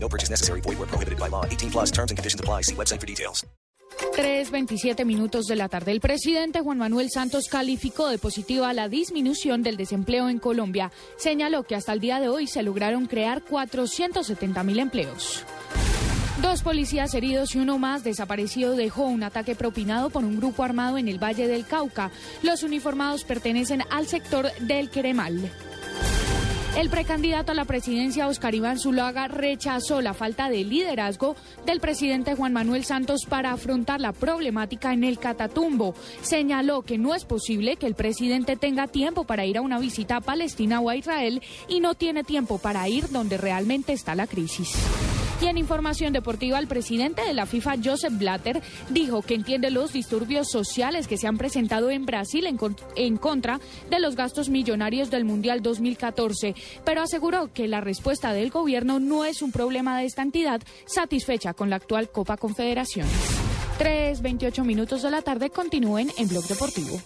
No purchase necessary. Void where prohibited by law. 18 plus terms and conditions apply. See website for details. 3.27 minutos de la tarde. El presidente Juan Manuel Santos calificó de positiva la disminución del desempleo en Colombia. Señaló que hasta el día de hoy se lograron crear 470 mil empleos. Dos policías heridos y uno más desaparecido dejó un ataque propinado por un grupo armado en el Valle del Cauca. Los uniformados pertenecen al sector del Queremal. El precandidato a la presidencia, Oscar Iván Zulaga, rechazó la falta de liderazgo del presidente Juan Manuel Santos para afrontar la problemática en el Catatumbo. Señaló que no es posible que el presidente tenga tiempo para ir a una visita a Palestina o a Israel y no tiene tiempo para ir donde realmente está la crisis. Y en información deportiva, el presidente de la FIFA, Joseph Blatter, dijo que entiende los disturbios sociales que se han presentado en Brasil en, en, contra de los gastos millonarios del Mundial 2014, pero aseguró que la respuesta del gobierno no es un problema de esta entidad satisfecha con la actual Copa Confederaciones. 3.28 minutos de la tarde continúen en Blog Deportivo.